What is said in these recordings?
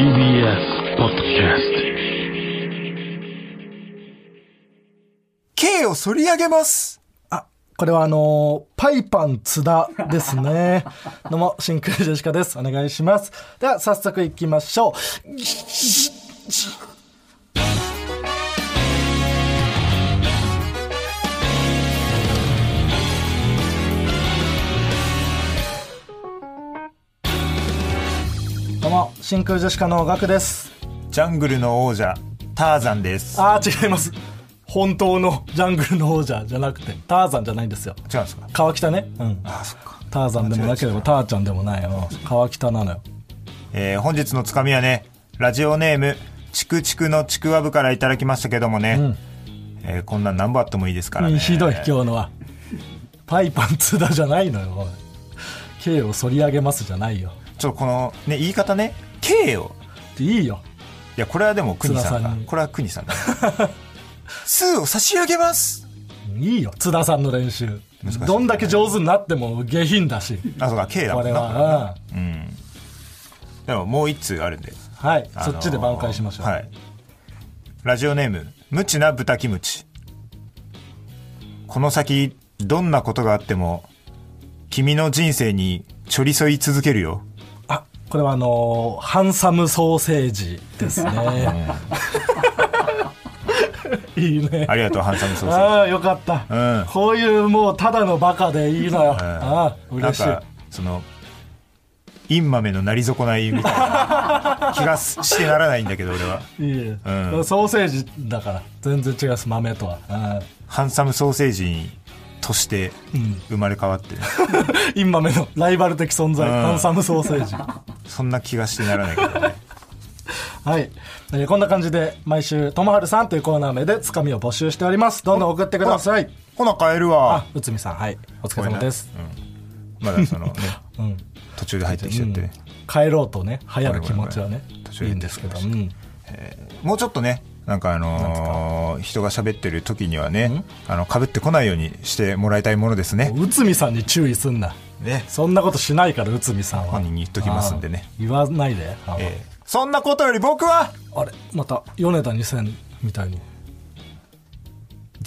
TBS ポッドキャス K を反り上げますあ、これはあのーパイパン津田ですね。どうも、真空ジェシカです。お願いします。では、早速行きましょう。真空ジェシカのガクです。ジャングルの王者ターザンですあー、違います。本当のジャングルの王者じゃなくて、ターザンじゃないんですよ。違うんですか？川北ね。うん。あそっかターザンでもなければターちゃんでもないよ。川北なのよ。えー本日のつかみはねラジオネームチクチクのちくわぶからいただきましたけどもね、えーこんなん何本あってもいいですからねひどい、今日のは。パイパンツダじゃないのよ。おい K を反り上げますじゃないよ。ちょっとこのね言い方ね K をいいよ。いやこれはでも国さんがこれは国さんだ数を差し上げますいいよ、津田さんの練習。ねどんだけ上手になっても下品だし。あそうか K だもんなこれは。うんでももう一通あるんでうんはい、あのーそっちで挽回しましょう。はい。ラジオネーム、無知な豚キムチ。この先、どんなことがあっても、君の人生にちょり添い続けるよ。あ、これはあのーハンサムソーセージですね。いいね。ありがとう、ハンサムソーセーああ、よかった。うんこういうもうただのバカでいいのよ。ジ。ああ、うん嬉しい。なんか、その、インマメのなり損ないみたいな気がしてならないんだけど、俺は。いいえ、うんソーセージだから全然違います豆とは、うんハンサムソーセージとして生まれ変わって、インマメのライバル的存在、うん。ハンサムソーセージ。そんな気がしてならないけどね。はい、えーこんな感じで毎週「ともはるさん」というコーナー名でつかみを募集しております。どんどん送ってください。ほな、帰るあわ。内海さん。はい。お疲れ様です、うん。まだそのね、うん。途中で入ってきちゃって。ね。帰ろうとね流行る気持ちはねいいんですけど、うん、もうちょっとね、なんかあのー人が喋ってる時にはね、あの、被ってこないようにしてもらいたいものですね。内海さんに注意すんな。ね。そんなことしないから内海さんは。本人に言っときますんでね。言わないで、えーそんなことより僕は、あれまた米田2000みたいに。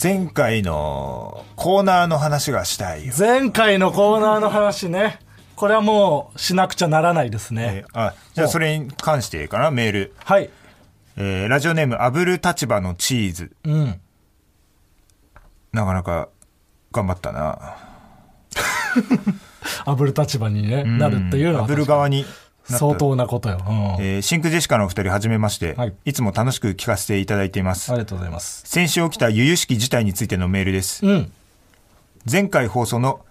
前回のコーナーの話がしたいよ。前回のコーナーの話ね。これはもうしなくちゃならないですね、えーあ、じゃあそれに関してかな、メール。はいえーラジオネーム、炙る立場のチーズ。うん。なかなか頑張ったな。炙る立場に、ねなるっていうのは炙る側に相当なことよ、うん。えーシンクジェシカのお二人はじめまして、はい。い、つも楽しく聞かせていただいています。あ。りがとうございます。先週起きた由々しき事態についてのメールです。うん。前回放送の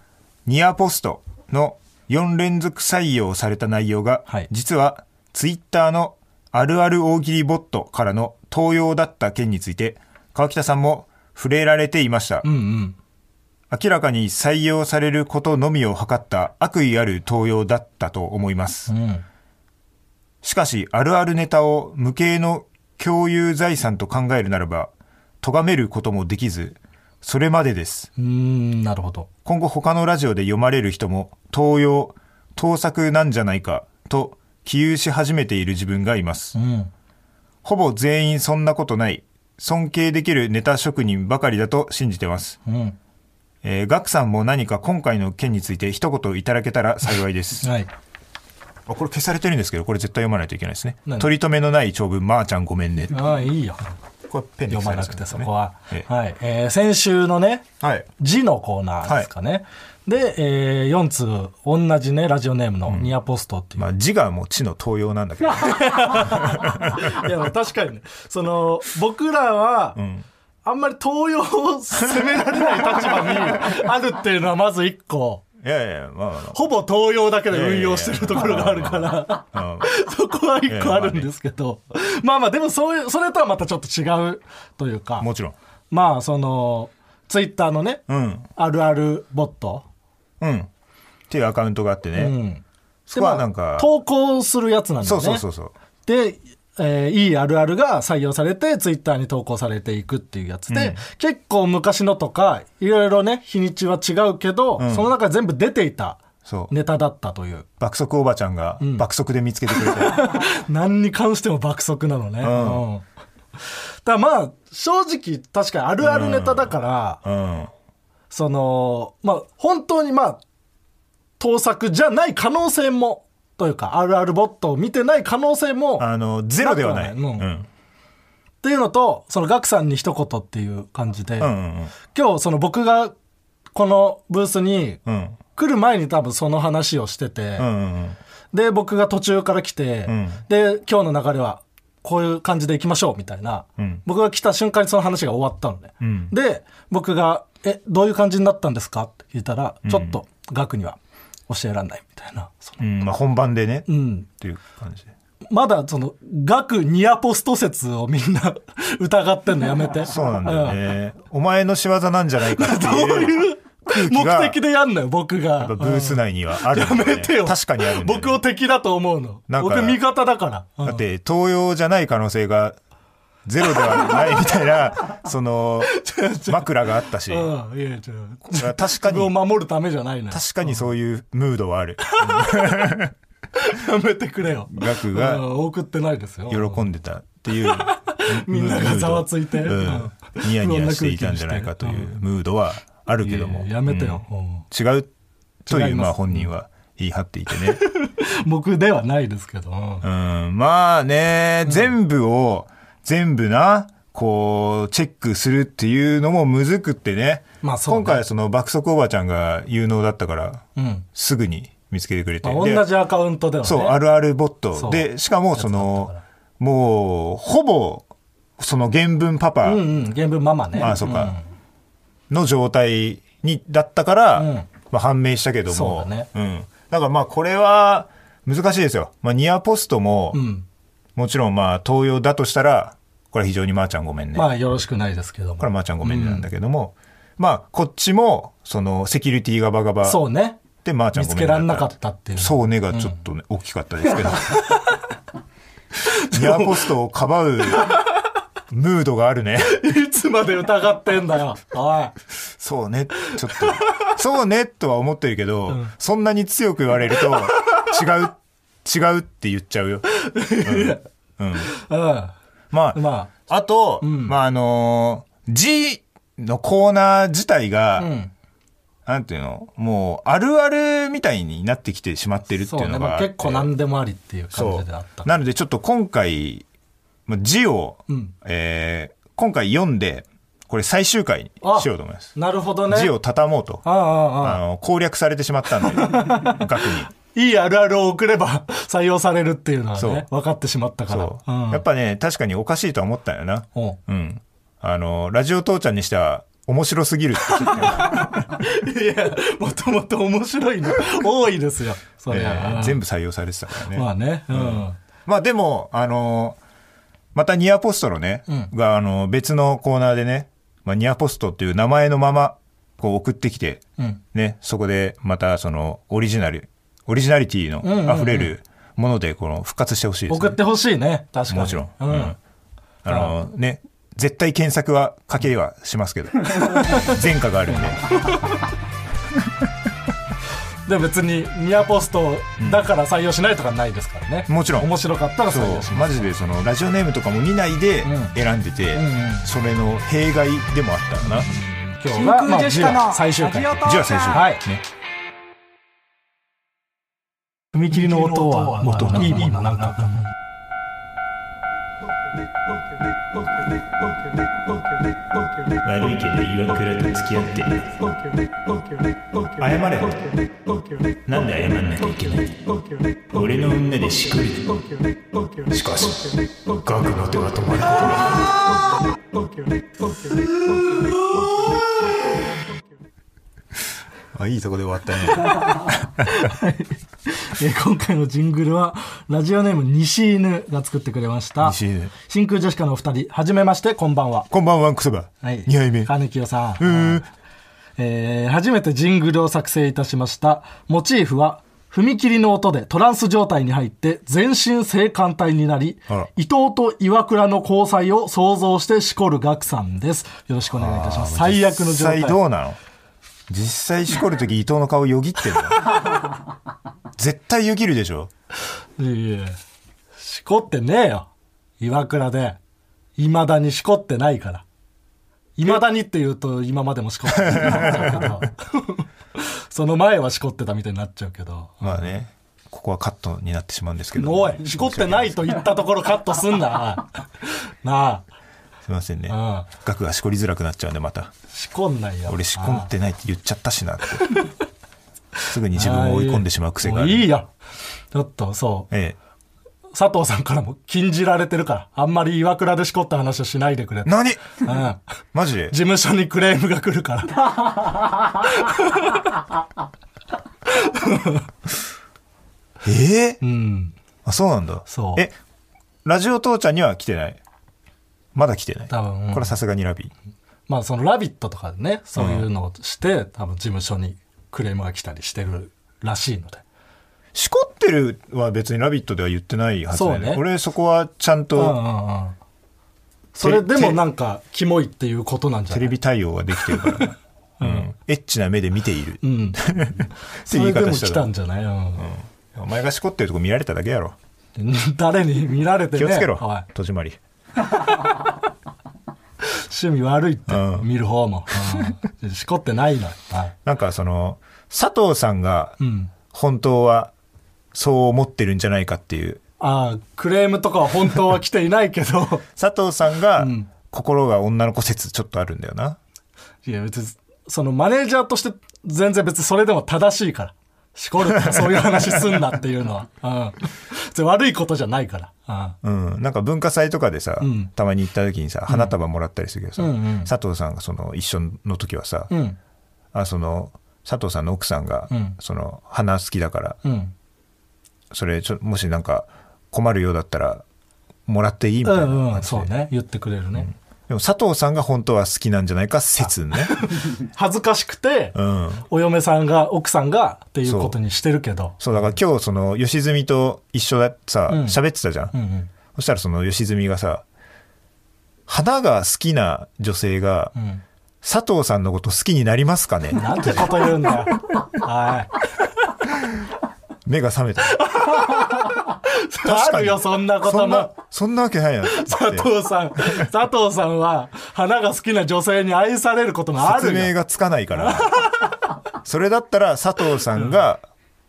ニアポストの4連続採用された内容が、はい。実はツイッターのあるある大喜利ボットからの盗用だった件について、川北さんも触れられていました。うんうん明らかに採用されることのみを図った悪意ある盗用だったと思います。うんしかし、あるあるネタを無形の共有財産と考えるならば、咎めることもできず、それまでです。うーんなるほど今後他のラジオで読まれる人も、盗用、盗作なんじゃないか、と、起憂し始めている自分がいますう。んほぼ全員そんなことない、尊敬できるネタ職人ばかりだと信じてます。うんえー、ガクさんも何か今回の件について一言いただけたら幸いです。はいあこれ消されてるんですけど、これ絶対読まないといけないですね。何？取り留めのない長文、まー、ちゃんごめんね。ああいいよこれペンで読まなくてそこは、ええはい、えー先週のねはい。字のコーナーですかね、で、え4通同じねラジオネームのニアポストっていう、まあ字がもう地の盗用なんだけど。いや確かにね。その僕らは、ん。あんまり東洋を責められない立場にあるっていうのはまず一個。いやいや、まあまあほぼ東洋だけで運用してるところがあるから。まあ。そこは一個あるんですけど、まあまあでもそういうそれとはまたちょっと違うというか。うんもちろん。まあそのツイッターのね、うん。あるあるボット、うん。っていうアカウントがあってね。うんそこはなんか、投稿するやつなんだそよねうそうそうそう。で、えーいいあるあるが採用されてツイッターに投稿されていくっていうやつで、うん結構昔のとかいろいろね日にちは違うけど、んその中で全部出ていたネタだったという。爆速おばちゃんが爆速で見つけてくれて、何に関しても爆速なのね。うん。だまあ、正直確かにあるあるネタだから、うんその、まあ、本当にまあ、盗作じゃない可能性も、というか、あるあるボットを見てない可能性も、っあのゼロではない、うん。うん。ていうのと、そのガクさんに一言っていう感じで、うんうん今日その僕がこのブースにうん。来る前に多分その話をしてて、うんうんで、僕が途中から来て、ん。で、今日の流れはこういう感じでいきましょうみたいな、うん。僕が来た瞬間にその話が終わったのね。ん。で、僕が、え、どういう感じになったんですか？って聞いたら、ちょっと額には教えらんないみたいな。そのうんまあ、本番でね、っうん。ていう感じでまだその、額ニアポスト説をみんな 疑ってんのやめて。そうなんだよね、お前の仕業なんじゃないかっていう 空気目が的でやんのよ、僕が。ブース内にはあるね、めてよ。確かにあるね、僕を敵だと思うの。僕味方だから。うんだって東洋じゃない可能性がゼロではないみたいな その枕があったし、うん、いや、違う。確か自分をに守るためじゃないのよ。確かにそういうムードはある。やめてくれよ。うガクがん送ってないですよ。喜んでたっていう みんながざわついて。ニヤニヤしていたんじゃないかというムードはあるけども。いややめてよ。違うというまあ本人は言い張っていてね。僕ではないですけど。うん。まあね全部を全部なこうチェックするっていうのもむずくってね,、まあそうね。今回はその爆速おばちゃんが有能だったからうん。すぐに見つけてくれて、まあで同じアカウントではね。そうあるあるボット。でしかもそやのもうほぼその原文パパ。うんうん。原文ママね。あそうか。の状態にだったから、うん。まあ、判明したけども。そうだね。ん、だからまあこれは難しいですよ、まあ、ニアポストも、うん。うん。もちろんまあ東洋だとしたらこれは非常にまーちゃんごめんね、まあよろしくないですけども。これはまーちゃんごめんねなんだけども、まあこっちもそのセキュリティがバガバそうね。でまーちゃん見つごめんねけらんなかったっていう。そうねがちょっとね、大きかったですけどニアポストをかばうムードがあるねいつまで疑ってんだよ。おい。そうね、ちょっと。そうね、とは思ってるけど、そんなに強く言われると、違う、違うって言っちゃうよ。うん。まあ、まあと、んまあ、あのー G のコーナー自体が、あ。うん。なんていうのもう、あるあるみたいになってきてしまってるって。いううのがあって。まあ結構何でもありっていう感じであった。なので、ちょっと今回、まあ字を、うんえー今回読んで、これ最終回にしようと思います。なるほどね。字を畳もうと。ああ、ああ、ああ。あの、攻略されてしまったんで、額に。いいあるあるを送れば 採用されるっていうのはね、分かってしまったから。そう、んやっぱね、確かにおかしいとは思ったよな。うんうん。あの、ラジオ父ちゃんにしては、面白すぎる いや、もともと面白いの多いですよ。そりゃ、えー全部採用されてたからね。まあね。うん。まあでも、あのまたニアポストのね、うんが、あの、別のコーナーでね、まあ、ニアポストっていう名前のまま、こう送ってきて、うん。ね、そこでまたその、オリジナル、オリジナリティのんうんうん溢れるもので、この、復活してほしいです、ね。送ってほしいね。確かに。もちろん。う。うんん。あの、ね、絶対検索はかけはしますけど、前科があるんで。で、別に、ニアポストだから採用しないとかないですからね。もちろん面白かったらそう採用します。マジでそのラジオネームとかも見ないでうん選んでて、んうんそれの弊害でもあったよな、今日が、まあ、最終回。じゃあ最初、はいね、踏切の音は、もっといいものなんか。悪いけど岩倉と付き合って謝れ。なんで謝んなきゃいけない？俺の女でしくりしかしガクの手は止まるあいいとこで終わったね えー今回のジングルは、ラジオネーム西犬が作ってくれました。西犬真空ジェシカのお二人、はじめまして、こんばんは。こんばんはクソバはい。2杯目金清さん。うーんえー初めてジングルを作成いたしました。モチーフは、踏切の音でトランス状態に入って全身性感帯になり伊藤と岩倉の交際を想像してしこるガクさんです。よろしくお願いいたします。最悪の状態実際。どうなの？実際しこるとき伊藤の顔よぎってるの？絶対よぎるでしょ？いやいやしこってねえよ。岩倉で。未だにしこってないから。未だにって言うと今までもしこってな。その前はしこってたみたいになっちゃうけど。まあねここはカットになってしまうんですけどおい、しこってないと言ったところカットすんな。なすいませんねあ、額がしこりづらくなっちゃうんでまたしこんないよ。俺しこってないって言っちゃったしなってすぐに自分を追い込んでしまう癖があるいいよ。ちょっと、そう。え佐藤さんからも禁じられてるから。あんまり岩倉でしこった話をしないでくれえ。何？うん。マジ？で事務所にクレームが来るから。ええ？うん。あそうなんだそうえラジオ父ちゃんには来てない？まだ来てない。多分。うんこれはさすがにラビまあその「ラビット!」とかでねそういうのをして、多分事務所にクレームが来たりしてるらしいので。しこってるは別に「ラビット!」では言ってないはずだよね。俺そこはちゃんうんうとんうん。それでもなんかキモいっていうことなんじゃない？テレビ対応ができてるから、うん、エッチな目で見ている、うん。ってそ言いれでも来方したら。たんじゃない、うん。お前がしこってるとこ見られただけやろ。誰に見られてね。気をつけろ、はい。戸締まり趣味悪いって、うん。見る方も、うん。しこってないのよ、はいなんかその佐藤さんがうん、本当はそう思ってるんじゃないかっていう。ああクレームとかは本当は来ていないけど。佐藤さんがうん。心が女の子説ちょっとあるんだよな、いや別にそのマネージャーとして全然別にそれでも正しいからしこるとかそういう話すんなっていうのは、うん、悪いことじゃないから、うん、なんか文化祭とかでさ、うん。たまに行った時にさ花束もらったりするけどさ、うんうん。佐藤さんがその一緒の時はさ、あその佐藤さんの奥さんが、うん。その花好きだからうん。それちょもしなんか困るようだったらもらっていいみたいなうんうん。そうね。言ってくれるね、でも佐藤さんが本当は好きなんじゃないか説ね、恥ずかしくて、うん、お嫁さんが奥さんがっていうことにしてるけど。そう。だから今日その吉住と一緒ださうん。喋、ってたじゃん、うんうん。そしたらその吉住がさ花が好きな女性がうん。佐藤さんのこと好きになりますかね？なんてこと言うんだよ。はい。目が覚めた。あるよ、そんなことも。そんなわけないな。って佐藤さん、佐藤さんは、花が好きな女性に愛されることがあるよ。説明がつかないから。それだったら佐藤さんが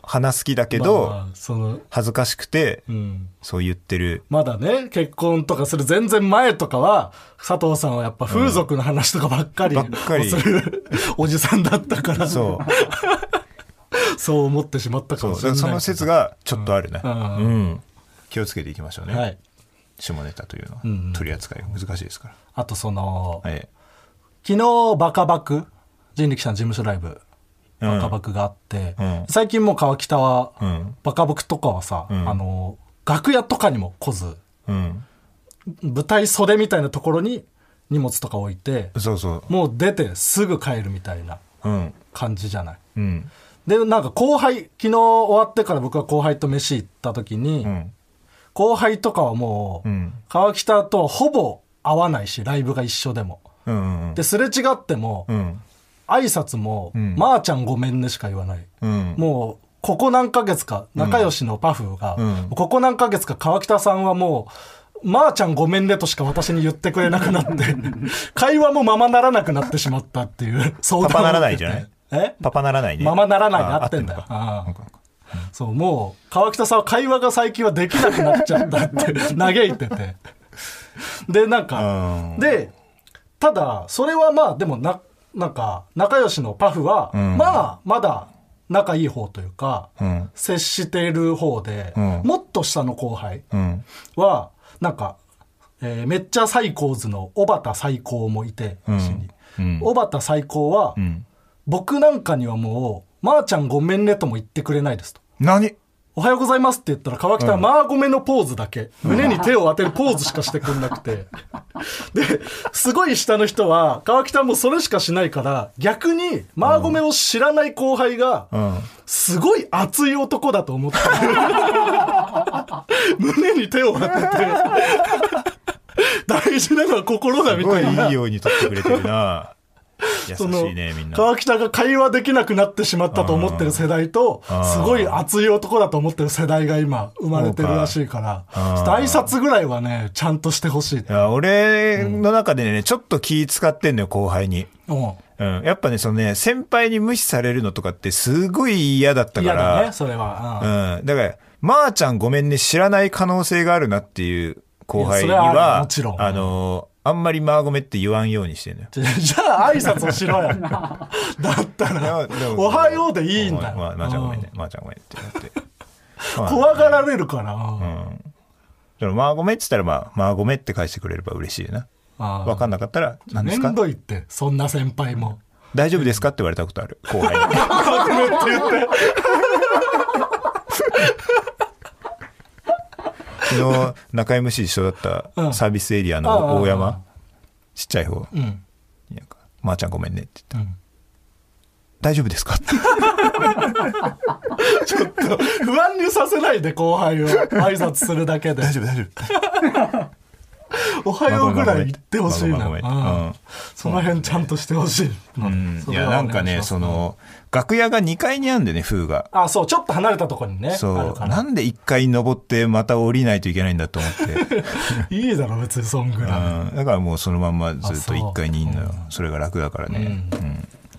花好きだけど、まあまあその、恥ずかしくてうん。そう言ってる。まだね、結婚とかする全然前とかは、佐藤さんはやっぱ風俗の話とかばっかり、ばっかり。するおじさんだったから、そう そう思ってしまったかもしれない。その説がちょっとあるね、ううん。ん。気をつけていきましょうね、はい。下ネタというのは、うんうん。取り扱いが難しいですかあとその、ら、はい。昨日バカバク人力車の事務所ライブうん。バカバクがあって、うん。最近もう川北は、うん。バカバクとかはさ、ん。あの楽屋とかにも来ずうん。舞台袖みたいなところに荷物とか置いてそうそう。もう出てすぐ帰るみたいなうん。感じじゃない？うんでなんか後輩昨日終わってから僕は後輩と飯行った時に、うん。後輩とかはもう、うん。川北とほぼ会わないしライブが一緒でも。うんうんですれ違っても、うん。挨拶も、ん。まー、ちゃんごめんねしか言わない。うん。もう、ここ何ヶ月か、仲良しのパフが、うん。ここ何ヶ月か川北さんはもう、まー、ちゃんごめんねとしか私に言ってくれなくなって、会話もままならなくなってしまったっていう相談をパパならないじゃない？え？パパならないね。ままならないってんだ。よ。そう、もう、川北さんは会話が最近はできなくなっちゃったって 嘆いてて。で、なんか、うん。で、ただ、それはまあ、でもな、なんか、仲良しのパフは、ん。まあ、まだ仲いい方というか、うん。接している方で、うん。もっと下の後輩うん。は、なんか、えーめっちゃ最高図の小畑最高もいて、うん。小畑最高は、うん僕なんかにはもう、まー、ちゃんごめんねとも言ってくれないですと。何？おはようございますって言ったら川北はまあごめのポーズだけ、胸に手を当てるポーズしかしてくんなくて。で、すごい下の人は川北はもうそれしかしないから、逆にまあごめを知らない後輩が、うん。すごい熱い男だと思って、胸に手を当てて、大事なのは心だみたいな。いいように撮ってくれてるな。優 そのしいね、みんな。川北が会話できなくなってしまったと思ってる世代とすごい熱い男だと思ってる世代が今生まれてるらしいから、挨拶ぐらいはね、ちゃんとしてほしい。いや、俺の中でね、ちょっと気使ってんのよ、後輩に。うん。うん。やっぱね、そのね、先輩に無視されるのとかってすごい嫌だったから。嫌だね、それは。うんうん。だから、まー、ちゃんごめんね、知らない可能性があるなっていう後輩にはもちろんあのー、あんまりまーごめって言わんようにしてんのよ。じゃあ挨拶をしろよ。だったらおはようでいいんだよ。まあ、まーちゃんごめんね、まーちゃんごめんって言って。まあ怖がられるから。うん。でもまーごめって言ったら、まあ、まーごめって返してくれれば嬉しいな。あーわかんなかったら、何ですめか？んどいって、そんな先輩も。大丈夫ですかって言われたことある。後輩に。昨日、中 MC 一緒だったサービスエリアの大うん山、ちっちゃい方うん。になんか、まー、ちゃんごめんねって言ったら、うん大丈夫ですか？って。不安にさせないで後輩を挨拶するだけで。大丈夫、大丈夫。おはようぐらい言ってほしいな。うんその辺ちゃんとしてほしい。うんいや、なんかね、そ、の、楽屋が2階にあるんでね、風が。あ、そう、ちょっと離れたところにね。そう。なんで1階に登ってまた降りないといけないんだと思って。いいだろ、別にそんぐらい。だからもうそのまんまずっと1階にいんのよ。それが楽だからね。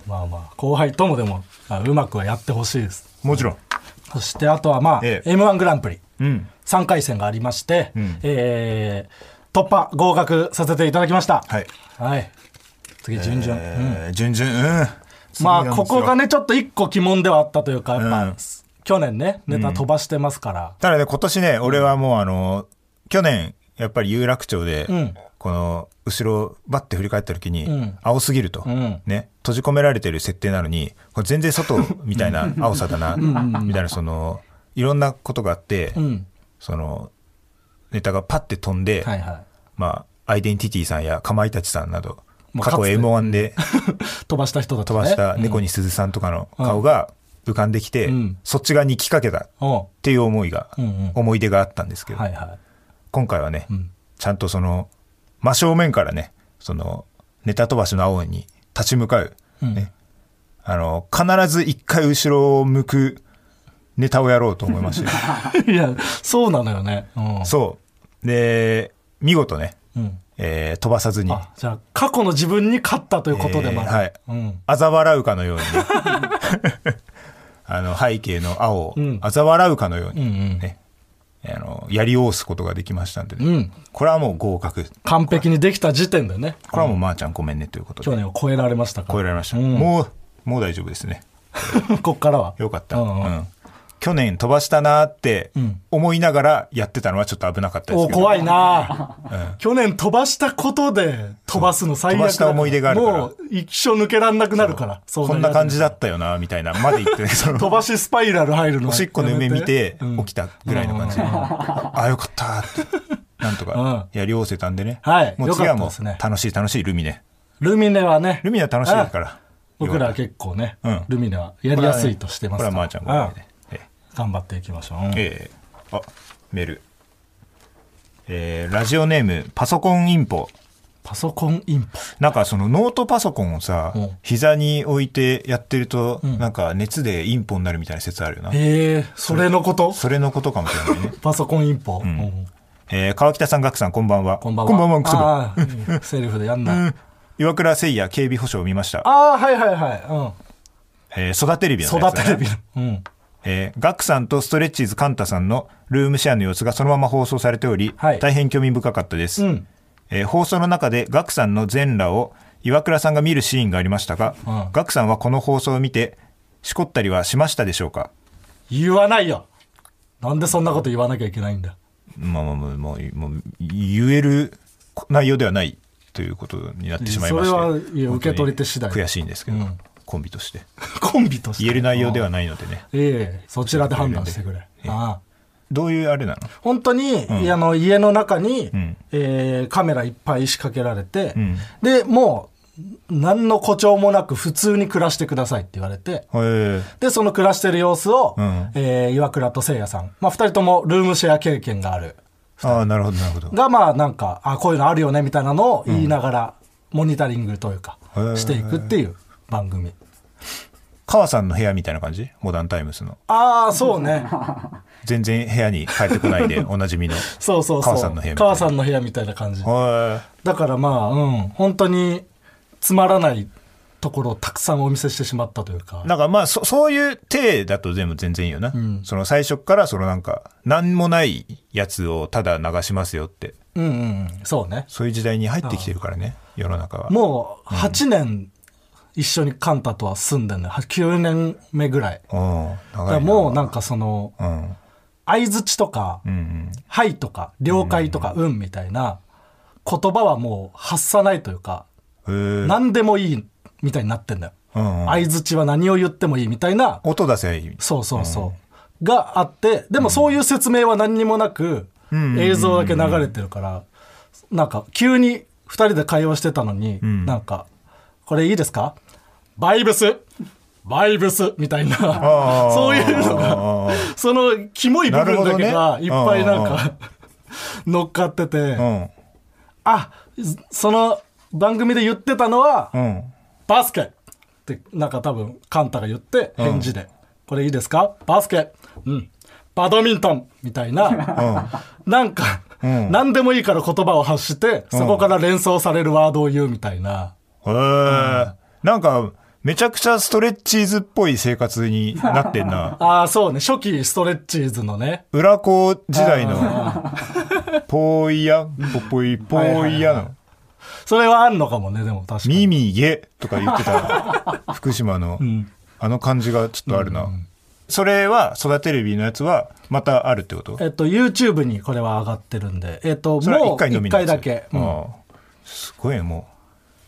まあまあ、後輩ともでも、うまくはやってほしいです。もちろん。そして、あとはまあ、ええ M1 グランプリ。うん。3回戦がありまして、んえー突破、合格させていただきました。はい。はい。次、順々。うんえー、順々、うん。まあ、ここがね。ね、ちょっと一個疑問ではあったというか、やっぱ、うん去年ね、ネタ飛ばしてますから。ただね、今年ね、俺はもうあの、去年、やっぱり有楽町で、うんこの、後ろ、バッて振り返った時に、うん青すぎると、んね、閉じ込められてる設定なのに、これ全然外みたいな 青さだな、みたいな、その、いろんなことがあって、うん。その、ネタがパッて飛んで、はいはい。まあ、アイデンティティさんやかまいたちさんなど、過去もうかつて M1 で 飛ばした人だと飛。ばした猫に鈴さんとかの顔が浮かんできて、うんそっち側に来かけたっていう思いが、うんうん思い出があったんですけど、はいはい。今回はね、んちゃんとその、真正面からね、その、ネタ飛ばしの青に立ち向かう、ね、あの、必ず一回後ろを向くネタをやろうと思いましたよ いや、そうなのよね。うん。そう。で、見事ね、うん。えー飛ばさずに、あ、じゃあ、過去の自分に勝ったということでもある。えーはいうん。嘲笑うかのようにね、あの、背景の青をうん嘲笑うかのように、うんうんね、あの、やり通すことができましたんでね、うん。ここれはもう合格。完璧にできた時点でね、これはもうまーちゃんごめんねということで去、年を超えられましたから。超えられました。うんもう、もう大丈夫ですね。こっからは。よかった。ううんんうん去年飛ばしたなーってうん思いながらやってたのはちょっと危なかったですけど。お怖いな、うん去年飛ばしたことで飛ばすの最悪だ飛ばした思い出があるからもう一生抜けらんなくなるから。こんな感じだっったよな、みたいな、まで言ってね、その飛ばしスパイラル入るのおしっこの夢見てうん起きたぐらいの感じで。ああ、よかったーって。なんとかやりおせたんでね。はいもう次はもう楽しい楽しいルミネ。ルミネはね。ルミネは楽しいから。僕らは結構ね、うんルミネはやりやすいとしてますからこれはまーちゃんごめんね。ええ頑張っていきましょう。うんええあ、メール。えーラジオネーム、パソコンインポ。パソコンインポ。なんかそのノートパソコンをさうん、膝に置いてやってると、んなんか熱でインポになるみたいな説あるよな。へえ、それのこと？それのことかもしれないね。パソコンインポ。んうんえー川北さん、ガクさん、こんばんは。こんばんは。こんばんは、クソあーいいセリフでやんな。岩倉誠也警備保障を見ました。ああ、はいはいはい。えー、育てレビうん。の育てレビの。うん。えーガクさんとストレッチーズカンタさんのルームシェアの様子がそのまま放送されており、はい。大変興味深かったです、うん。えー放送の中でガクさんの全裸を岩倉さんが見るシーンがありましたが、うん。ガクさんはこの放送を見てしこったりはしましたでしょうか？言わないよ。なんでそんなこと言わなきゃいけないんだ。まあまあまあもうもう言える内容ではないということになってしまいましてそれは受け取り手次第。悔しいんですけど、うんコンビとして。コンビとして？言える内容ではない。のでね。ええ。そちらで判断してくれ。ええ。ああ。どういうあれなの？本当に、いやあの家の中に、ん。えーカメラいっぱい仕掛けられて、ん。で、もう、何の誇張もなく普通に暮らしてくださいって言われて、で、その暮らしてる様子を、うん。えー岩倉と聖也さん、まあ、二人ともルームシェア経験がある。ああなるほどなるほど。が、まあ、なんか、あ、こういうのあるよね、みたいなのを言いながら、モニタリングというかしていくっていう番組川さんの部屋みたいな感じ？モダンタイムスの。ああそうね 全然部屋に帰ってこないで おなじみの。そうそうそう川さんの部屋川さんの部屋みたいな感じはだからまあうん本当につまらないところをたくさんお見せしてしまったというかい。なんかまあそ、そういう体だと全部全然いいよな。その最初からそのなんか、なんもないやつをただ流しますよって。うんうんうんそうねそういう時代に入ってきてるからね、世の中は。もう8年一緒にカンタとは住んでんのよ。9年目ぐらい。ら。もうなんかそのうん。相づちとかうんうん。「はい」とか「了解」とか「うん」みたいな言葉はもう発さないというか何でもいいみたいになってんだよ。うんうん。相づちは何を言ってもいいみたいな音出せばいい。そうそうそう。があってでもそういう説明は何にもなくん映像だけ流れてるからなんか急に2人で会話してたのにん。なんか「これいいですか？バイブス。バイブス」みたいな。そういうのがそのキモい部分だけがいっぱいなんか乗っかってて。うん。あその番組で言ってたのはうん。バスケ。ってなんか多分カンタが言って返事で、これいいですか？バスケ。うん。バドミントン。みたいな、なんか、ん。何でもいいから言葉を発して、そこから連想されるワードを言うみたいな。へえ。なんか、めちゃくちゃストレッチーズっぽい生活になってんな。ああ、そうね。初期ストレッチーズのね。裏子時代の、ポーイヤ、ポポイ、ポーイヤの、それはあんのかもね、でも確かに。ミミゲとか言ってた、福島の、あの感じがちょっとあるな。それは、育てレビのやつは、またあるってこと？えっと、YouTube にこれは上がってるんで、えっと、もう一回だけ。うんすごいね、もう。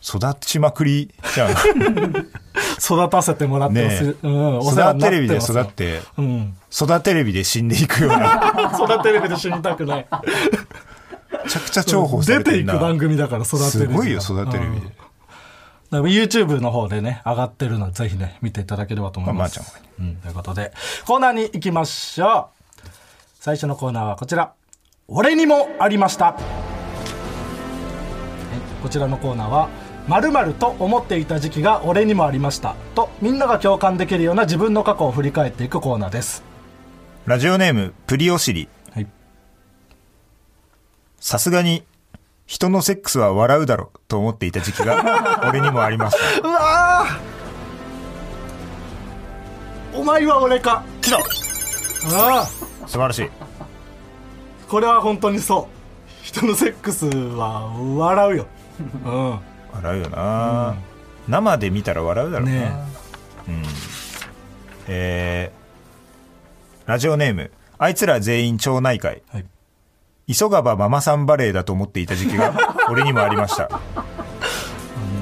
育ちまくりじゃん。育たせてもらってます。ねえうん、育てレビで育って、うん。育てレビで死んでいくような、育てレビで死にたくない。めちゃくちゃ重宝さ出れていく番組だから育てすレビが。ごいよ、育てレビうん YouTube の方でね、上がってるので、ぜひね、見ていただければと思います。まあまあちうん、ということで、コーナーに行きましょう。最初のコーナーはこちら。俺にもありました。はいこちらのコーナーは、〇〇と思っていた時期が俺にもありました。と、みんなが共感できるような自分の過去を振り返っていくコーナーです。ラジオネーム、プリオシリ。はい。さすがに、人のセックスは笑うだろと思っていた時期が、俺にもありました。うわーお前は俺か。来たああ。素晴らしい。これは本当にそう人のセックスは笑うよう笑うよな、生で見たら笑うだろうな。んねえ。ー、ラジオネーム、あいつら全員町内会。はい。急がばママさんバレーだと思っていた時期が、俺にもありました。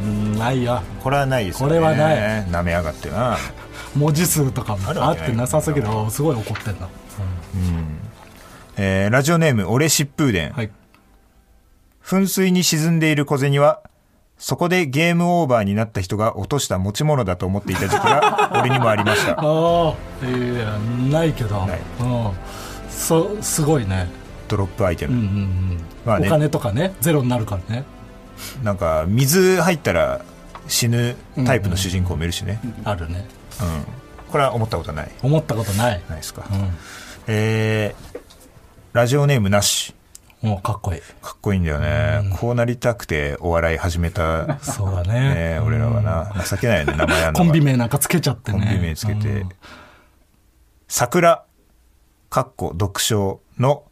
うんないよ。これはないですよね。これはない。舐めやがってな。文字数とかもあってなさすぎる。あすごい怒ってんな、えー、ラジオネーム、俺疾風伝。はい。噴水に沈んでいる小銭は、そこでゲームオーバーになった人が落とした持ち物だと思っていた時期が、俺にもありました。ああいやないけどないうんそすごいねドロップアイテム。うんうんうん、まあねお金とかねゼロになるからねなんか、水入ったら死ぬタイプの主人公もいるしね。あるねうん。これは思ったことはない。思ったことない、ないですか。うえー、ラジオネームなし。ん、もうかっこいい。かっこいいんだよね。こうなりたくてお笑い始めた、そうだね。ね、俺らはな。情けないよね、名前あコンビ名なんかつけちゃってね。コンビ名つけて。うん。桜、かっこ読書の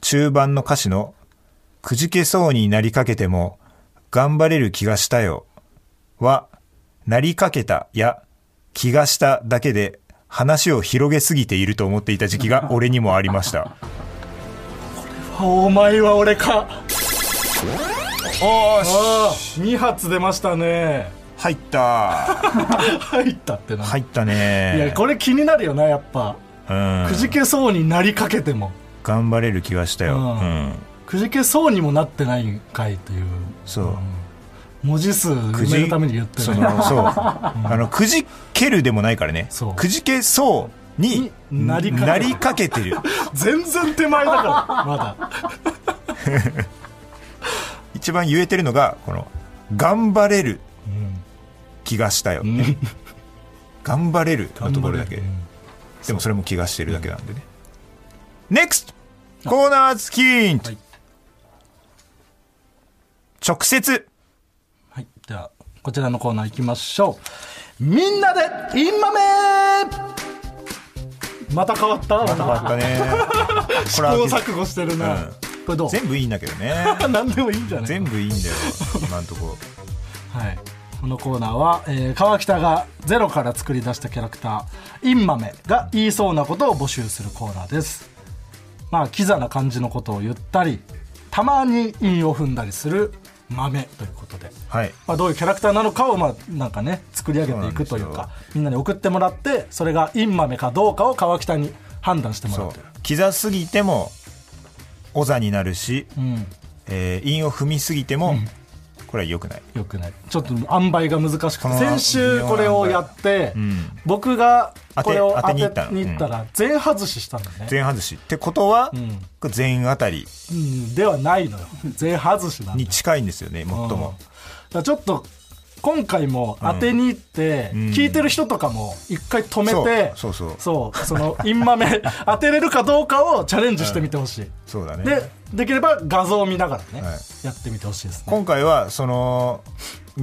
中盤の歌詞のくじけそうになりかけても頑張れる気がしたよは、なりかけたや気がしただけで話を広げすぎていると思っていた時期が俺にもありました。お前は俺か。おーし。ああ2発出ましたね。入った。入ったってな、入ったね。いやこれ気になるよなやっぱ、うん。くじけそうになりかけても。頑張れる気がしたよ。ううん。ん。くじけそうにもなってないんかいっていうそう。文字数埋めるために言ってる。その、そう。あの、くじけるでもないからね。くじけそうにになりかけなりかけてる。全然手前だから。まだ。一番言えてるのが、この、頑張れる気がしたよ、ん。頑張れるのところだけ、うん。でもそれも気がしてるだけなんでね、NEXT! コーナーズヒント、はい。直接。はい。では、こちらのコーナー行きましょう。みんなで、インマメまた変わった？また変わっだね。試行錯誤してるな。うん。これどう？全部いいんだけどね。何でもいいんじゃない？全部いいんだよ。今んとこはい。このコーナーは、えー川北がゼロから作り出したキャラクター、インマメが言いそうなことを募集するコーナーです。まあ、キザな感じのことを言ったり、たまに韻を踏んだりする豆ということで。はいまあ、どういうキャラクターなのかを、まあ、なんかね、作り上げていくというか、みんなに送ってもらって、それがインマメかどうかを川北に判断してもらそううという。キザすぎてもオザになるし、うん。えー、韻を踏みすぎても、これは良くない。よくない。ちょっと塩梅が難しくて、先週これをやって、ん。僕がこれを当てに行ったの。に行ったら、全外ししたんだね。全外し。ってことは、ん。これ全あたり。うん、ではないのよ。全外しなんだに近いんですよね最うん。だちょっと、今回も当てに行って、ん。聞いてる人とかも一回止めて、そうそうそう。その、インマメ 当てれるかどうかをチャレンジしてみてほしい。そうだね。で、できれば画像を見ながらね、はい。やってみてほしいですね。今回はその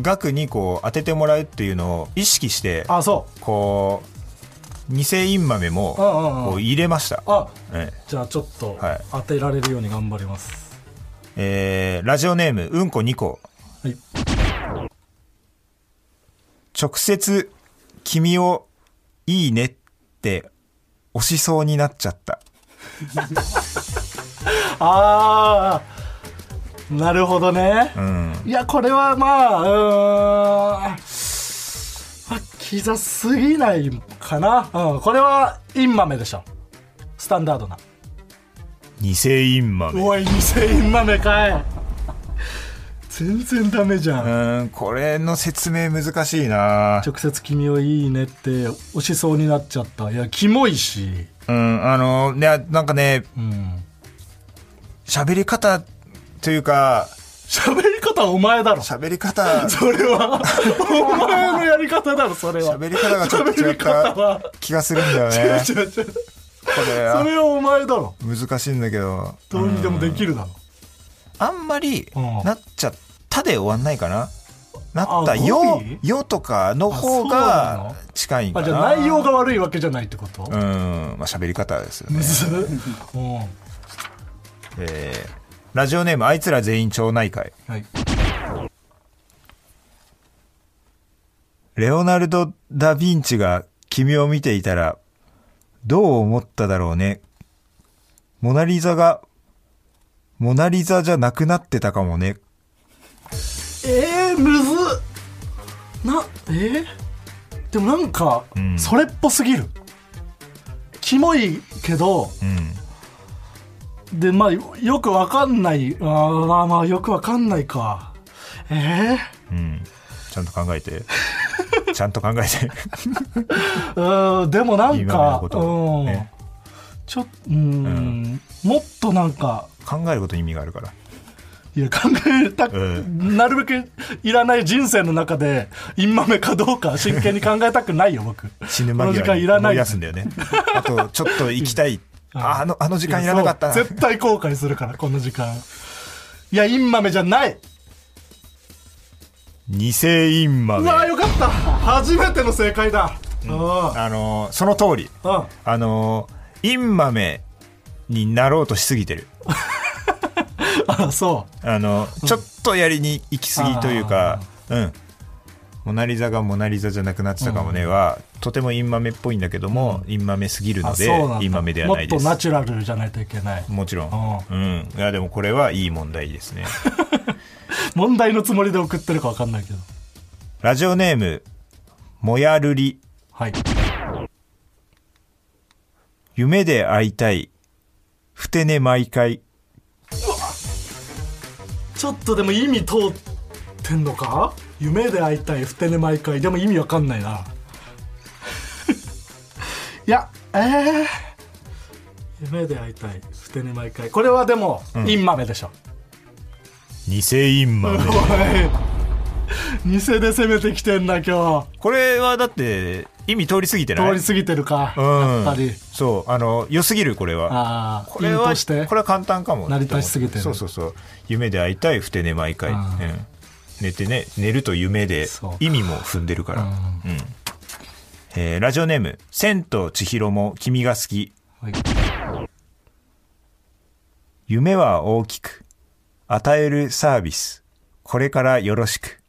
額にこう当ててもらうっていうのを意識してあ、そこう偽イン豆もうんうんうん。こう入れました。う。あ、ええ。じゃあちょっとはい。当てられるように頑張ります。えーラジオネームうんこ2個はい。直接君をいいねって押しそうになっちゃった あー、なるほどね。うんいや、これはまあ、うーん、まあ、キザすぎないかな。うん、これは、インマメでしょ。スタンダードな。偽イン豆おい、偽インマメかい。全然ダメじゃん。うんこれの説明難しいな直接君をいいねって押しそうになっちゃった。いや、キモいし。うんあのねなんかねうん。喋り方というか喋り方はお前だろ。喋り方それは、お前のやり方だろ、それは。喋り方がちょっと違ったは気がするんだよね違う違う違う。これそれはお前だろ。難しいんだけどどうにでもできるだろ。あんまりうんなっちゃったで終わんないかな。なったよ彙？よとかの方が近いんかな。じゃあ内容が悪いわけじゃないってこと？うん。まあ喋り方ですよね。えーラジオネームあいつら全員町内会。はい。レオナルド・ダ・ヴィンチが君を見ていたらどう思っただろうね。モナリザがモナリザじゃなくなってたかもねえー、むずっ。な、えー、でもなんか、ん。それっぽすぎる。キモいけど、うん。で、まあ、よよくわかんない。あーまあまあ、よくわかんないか。えうん。ちゃんと考えて。ちゃんと考えて。ー、うん、でもなんか、うん、ね。ちょっうん、もっとなんか、考えることに意味があるからいや、考えた、うなるべくいらない人生の中で、インマメかどうか真剣に考えたくないよ、僕。死ぬこの時間間際にいらないんだよねあとちょっと行きたいあ あのあの時間いらなかった絶対後悔するから、この時間。いや、インマメじゃない。偽インマメうわーよかった初めての正解だ。うん。あのーその通りうん。あのーインマメになろうとしすぎてるあ、そあのちょっとやりに行き過ぎというかうん。モナ・リザがモナ・リザじゃなくなってたかもねは、とてもインマメっぽいんだけども、インマメすぎるので。インマメではないです。もっとナチュラルじゃないといけない。もちろん。うん。いやでもこれはいい問題ですね。問題のつもりで送ってるか分かんないけど。ラジオネームもやるりはい。夢で会いたい。ふてね毎回ちょっとでも意味通ってんのか？夢で会いたいふてね毎回。でも意味わかんないな。いやえー、夢で会いたいふてね毎回。これはでも、インマメでしょ。偽インマメ。偽で攻めてきてんだ今日。これはだって意味通り過ぎてない？通り過ぎてるか、うん。やっぱり。そうあの良すぎるこれは。ああこれはこれは簡単かも成り立ちすぎてる。そうそうそう。夢で会いたいふて寝毎回、うん。寝てね寝ると夢で意味も踏んでるから、うん。うん。えーラジオネーム「千と千尋も君が好き。はい」夢は大きく与えるサービスこれからよろしく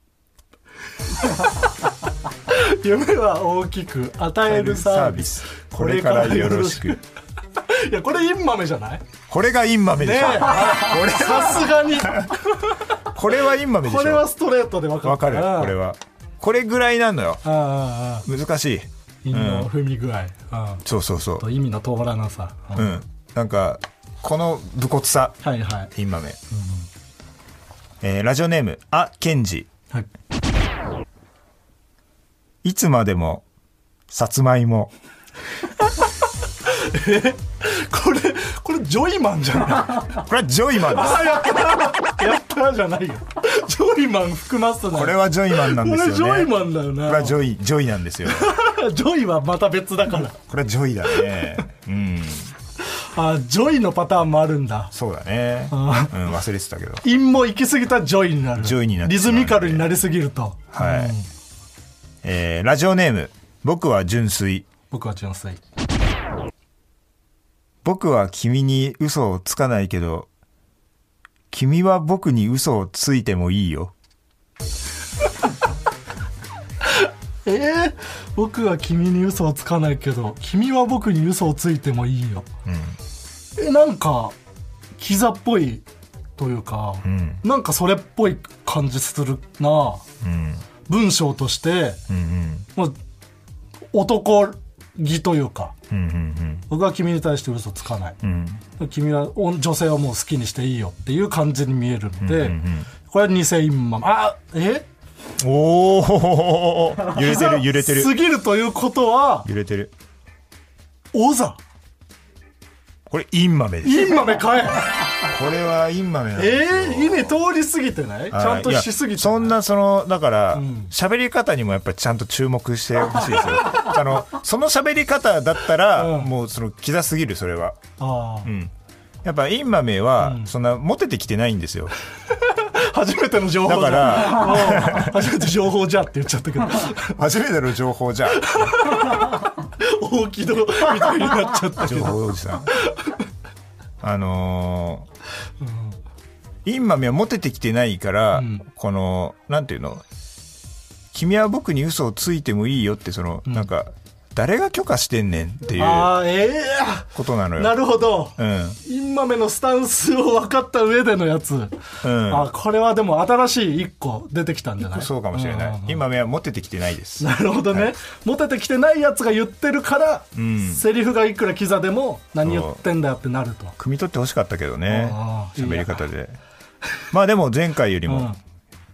夢は大きく与えるサービス。これからよろしく。いやこれインマメじゃない？ねこれがインマメでしょ、え。さすがに。これはインマメでしょ。これはストレートで分かったわかるこれは。これぐらいなのよ。ああ難しい。意味の踏み具合、うん。そうそうそう。と意味の通らなさ、うん。うん。なんかこの武骨さ。はいはい、インマメ、えーラジオネームあケンジ。はい、いつまでもさつまいも。これこれジョイマンじゃない？これはジョイマンです。やったやったじゃないよ。ジョイマン含ますなこれはジョイマンなんこですよね。れジョイマンだよな。これはジョイジョイなんですよ。ジョイはまた別だから。これはジョイだね。うん。あジョイのパターンもあるんだ。そうだね、うん、あ忘れてたけど。韻も行き過ぎたジョイになる。ジョイになってリズミカルになりすぎると。はい、うんえーラジオネーム僕は純粋。僕は純粋。僕は君に嘘をつかないけど君は僕に嘘をついてもいいよ。えー、僕は君に嘘をつかないけど君は僕に嘘をついてもいいよ、えなんかキザっぽいというか、ん。なんかそれっぽい感じするな。うん文章として、うんもう男気というかうんうん僕は君に対して嘘つかない、うん。うん君はお女性はもう好きにしていいよっていう感じに見えるので、うんうんこれは偽今あえ？おお 揺れてる揺れてる。すぎるということは揺れてる。オザこれインマメです。インマメかえこれはインマメなんですよ。えー、意味通りすぎてない？ちゃんとしすぎてそんなそのだからん。喋、り方にもやっぱりちゃんと注目してほしいですよ。あのその喋り方だったら、うん。もうそのキザすぎるそれは。あーうん。やっぱインマメはうん。そんなモテてきてないんですよ。初めての情報だからら初めて情報じゃって言っちゃったけど。初めての情報じゃ大木戸みたいになっちゃったけ情ど報おじさんあのーインマメはモテてきてないから、うん。このなんていうの？君は僕に嘘をついてもいいよってその、なんか誰が許可してんねんっていうああええー、ことなのよ。なるほど。うん。インマメのスタンスを分かった上でのやつ、うん。あこれはでも新しい一個出てきたんじゃない？そうかもしれない、インマメはモテてきてないです。なるほどね、モテてきてないやつが言ってるから、ん。セリフがいくらキザでも何言ってんだよってなると。汲み取ってほしかったけどね。喋り方で。まあでも前回よりも、うん。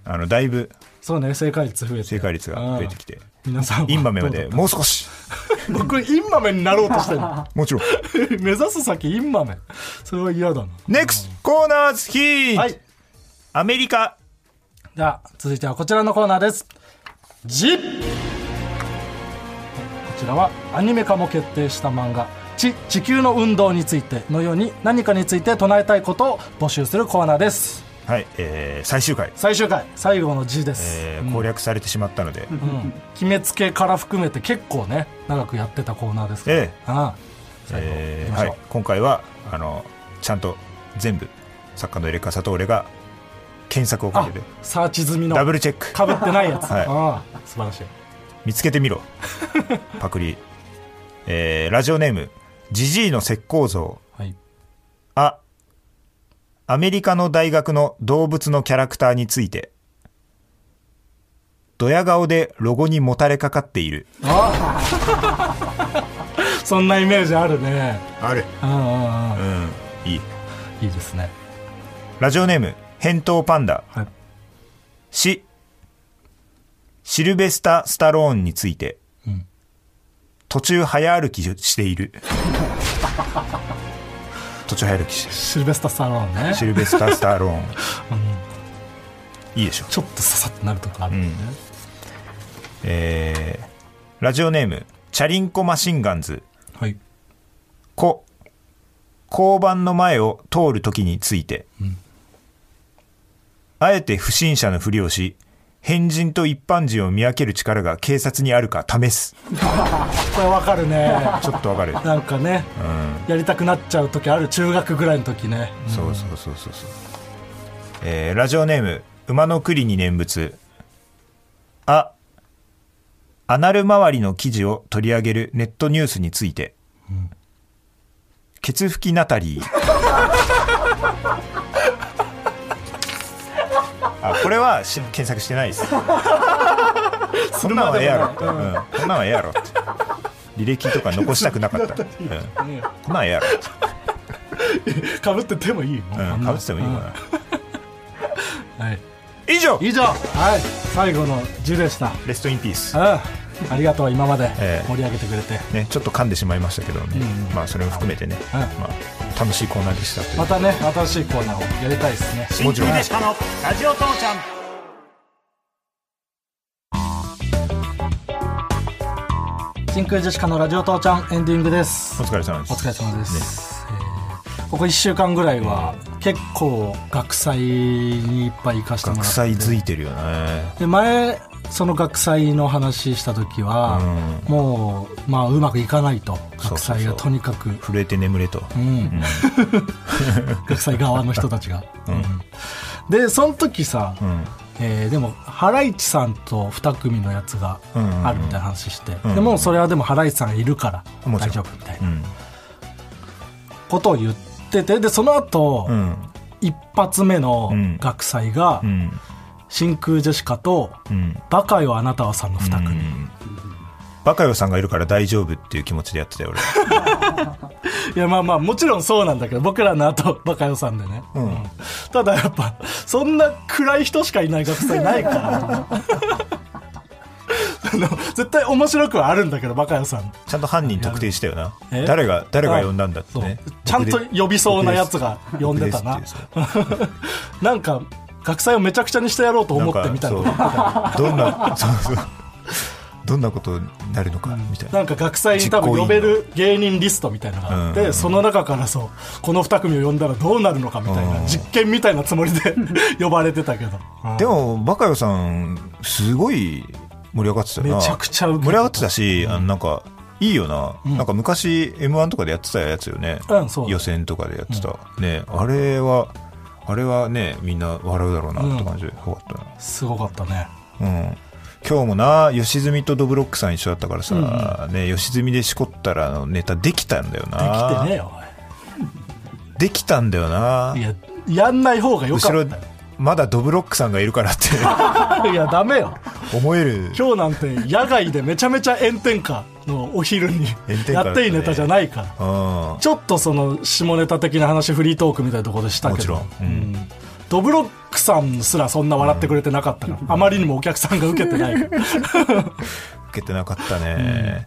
あのだいぶそうね正解率増えて。正解率が増えてきて。うん皆さんは。インマメまでもう少し。た 僕インマメになろうとしてる もちろん。目指す先インマメ。それは嫌だな。NEXT コーナーズヒーはい。アメリカ。じゃあ続いてはこちらのコーナーです「ジこちらはアニメ化も決定した漫画「地地球の運動について」のように何かについて唱えたいことを募集するコーナーですはい、えー最終回、最終回。最後の字です、えー攻略されてしまったので、うん決めつけから含めて結構ね長くやってたコーナーですから、ええ。ああ。最後えーはい、今回はあのちゃんと全部作家のエレカサと俺が検索をかあけて。サーチ済みの。ダブルチェック。かぶってないやつ、はい。ああ素晴らしい。見つけてみろ。パクリ、えーラジオネームジジイの石膏像。はい。あアメリカの大学の動物のキャラクターについて。ドヤ顔でロゴにもたれかかっている。そんなイメージあるね。ある。うんうんうん。うん。いい。いいですね。ラジオネーム返答パンダ。はい。しシルベスタ・スタローンについて、ん。途中早歩きしている途中早歩きしてシルベスタ・スタローンね。シルベスタ・スタローン、いいでしょ。ちょっとささってなるとかあるんでね、えーラジオネームチャリンコマシンガンズ。はい。こ交番の前を通るときについて、あえて不審者のふりをし変人と一般人を見分ける力が警察にあるか試す。これわかるね。ちょっとわかる。なんかね、やりたくなっちゃう時ある中学ぐらいの時ね。そうそうそうそうそう、えーラジオネーム馬の栗に念仏。あアナル周りの記事を取り上げるネットニュースについて、ケツ拭きナタリー あこれはし検索してないです。そんなんはええやろ、うん、こんなんはええやろ。って履歴とか残したくなかった、うん、こんなええやろ。かぶっててもいいかぶっててもいいかな、はい、以上。以上。はい。最後の10でした。レストインピースうんありがとう今までええ。盛り上げてくれて、ね、ちょっと噛んでしまいましたけどね、まあそれも含めてね、うん。まあ、楽しいコーナーでしたまたね新しいコーナーをやりたいですね。もちろんラジオ父ちゃん。真空ジェシカのラジオ父ちゃんエンディングです。お疲れ様です。お疲れ様です、えーここ1週間ぐらいは結構学祭にいっぱい行かせてもら学って。祭づいてるよね。で前その学祭の話した時は、もう、まあ、うまくいかないと。学祭がとにかく。震えて眠れと、うん。学祭側の人たちが、うん。でその時さ、うん。えーでもハライチさんと2組のやつがあるみたいな話して、ん。でもうそれはでもハライチさんがいるから大丈夫みたいな。うん。ことを言っててでその後、うん。一発目のうん。学祭が、うん真空ジェシカとうん「バカよあなたは」さんの2組、バカヨさんがいるから大丈夫っていう気持ちでやってたよ俺。いやまあまあもちろんそうなんだけど僕らの後バカ予算でね、うん。ただやっぱそんな暗い人しかいない学祭ないから。絶対面白くはあるんだけどバカ予算ちゃんと犯人特定したよな。え？誰が誰が呼んだんだってね。ちゃんと呼びそうなやつが呼んでたな。なんか学祭をめちゃくちゃにしてやろうと思ってみたいな。どんなそうそうどんなことになるのかみたいな。なんか学祭に多分呼べる芸人リストみたいなのがあって、うん。その中からそうこの2組を呼んだらどうなるのかみたいな、うん。実験みたいなつもりで呼ばれてたけど、うん。でもバカヨさんすごい盛り上がってたよな。めちゃくちゃ盛り上がってたし、あのなんかいいよな、なんか昔 m 1とかでやってたやつよね、うん予選とかでやってた、ねあれはあれはねみんな笑うだろうなって感じでよかったなすごかったね。うん。今日もな吉住とドブロックさん一緒だったからさ、ね、吉住でしこったらのネタできたんだよでなきてねえよできたんだよな。おいいややんない方がよか後ろった。よまだドブロックさんがいるからって。いやダメよ。思える。今日なんて野外でめちゃめちゃ炎天下のお昼にやっていいネタじゃないから。うんちょっとその下ネタ的な話フリートークみたいなところでしたけど。もちろん。うん。うんドブロックさんすらそんな笑ってくれてなかったから、あまりにもお客さんが受けてない 受けてなかったね、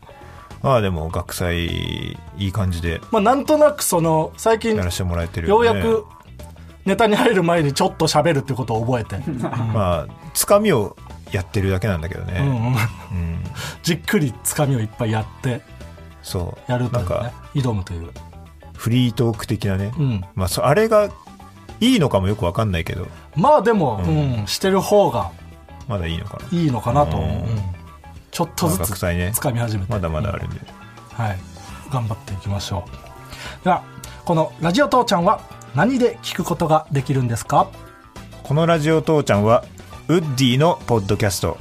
まあでも学祭いい感じで。まあなんとなくその最近やらせてもらえてるよよ、ね、うやくネタに入る前にちょっと喋るってことを覚えて、まあつかみをやってるだけなんだけどね、うんうん。うん。じっくりつかみをいっぱいやってそう。やるというか挑むという、フリートーク的なね、うん、まあそあれがいいのかもよくわかんないけど。まあでも、うん。してる方がまだいいのかな。いいのかなと。思う、うん。うん。ちょっとずまあつつかみ始めて。まだまだあるんで、はい、頑張っていきましょう。ではこの「ラジオ父ちゃん」は何で聞くことができるんですか？このラジオ父ちゃんはウッディのポッドキャスト。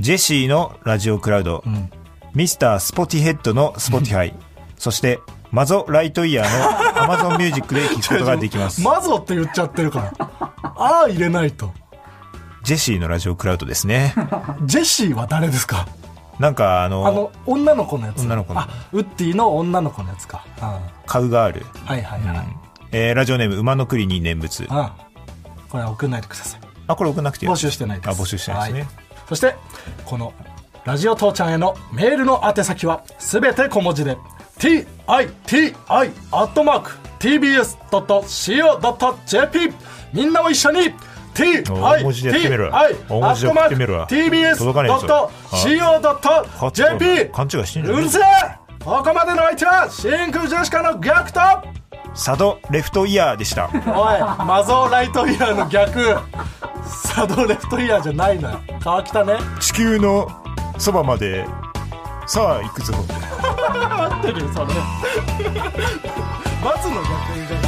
ジェシーのラジオクラウド、ん。ミスタースポテトヘッドのスポティファイそしてマゾライトイヤーのアマゾンミュージックで聞くことができます。マゾって言っちゃってるから。ああ入れないと。ジェシーのラジオクラウドですね。ジェシーは誰ですか？なんかあのあの女の子のやつ。女の子の。あウッディの女の子のやつか。あカウガール、はいはいはい、えーラジオネーム馬の栗に念仏。あ。これは送んないでくださいあこれ送んなくていい募集してないです。あ募集してないですね、はい。そしてこのラジオ父ちゃんへのメールの宛先はすべて小文字で TITI アットマーク TBS.CO.JP みんなも一緒に T 大文字でやってみる大文字で送ってみるわ。届かねえぞ。TBS.CO.JP 勘違いしてんじゃねえ。うるせえ。ここまでの相手は真空ジェシカの逆と佐渡レフトイヤーでした。おいマゾーライトイヤーの逆。サドレフトイヤーじゃないのよ。川北ね。地球のそばまで。さあ行くぞ。合ってるよそれ。バツの逆じゃない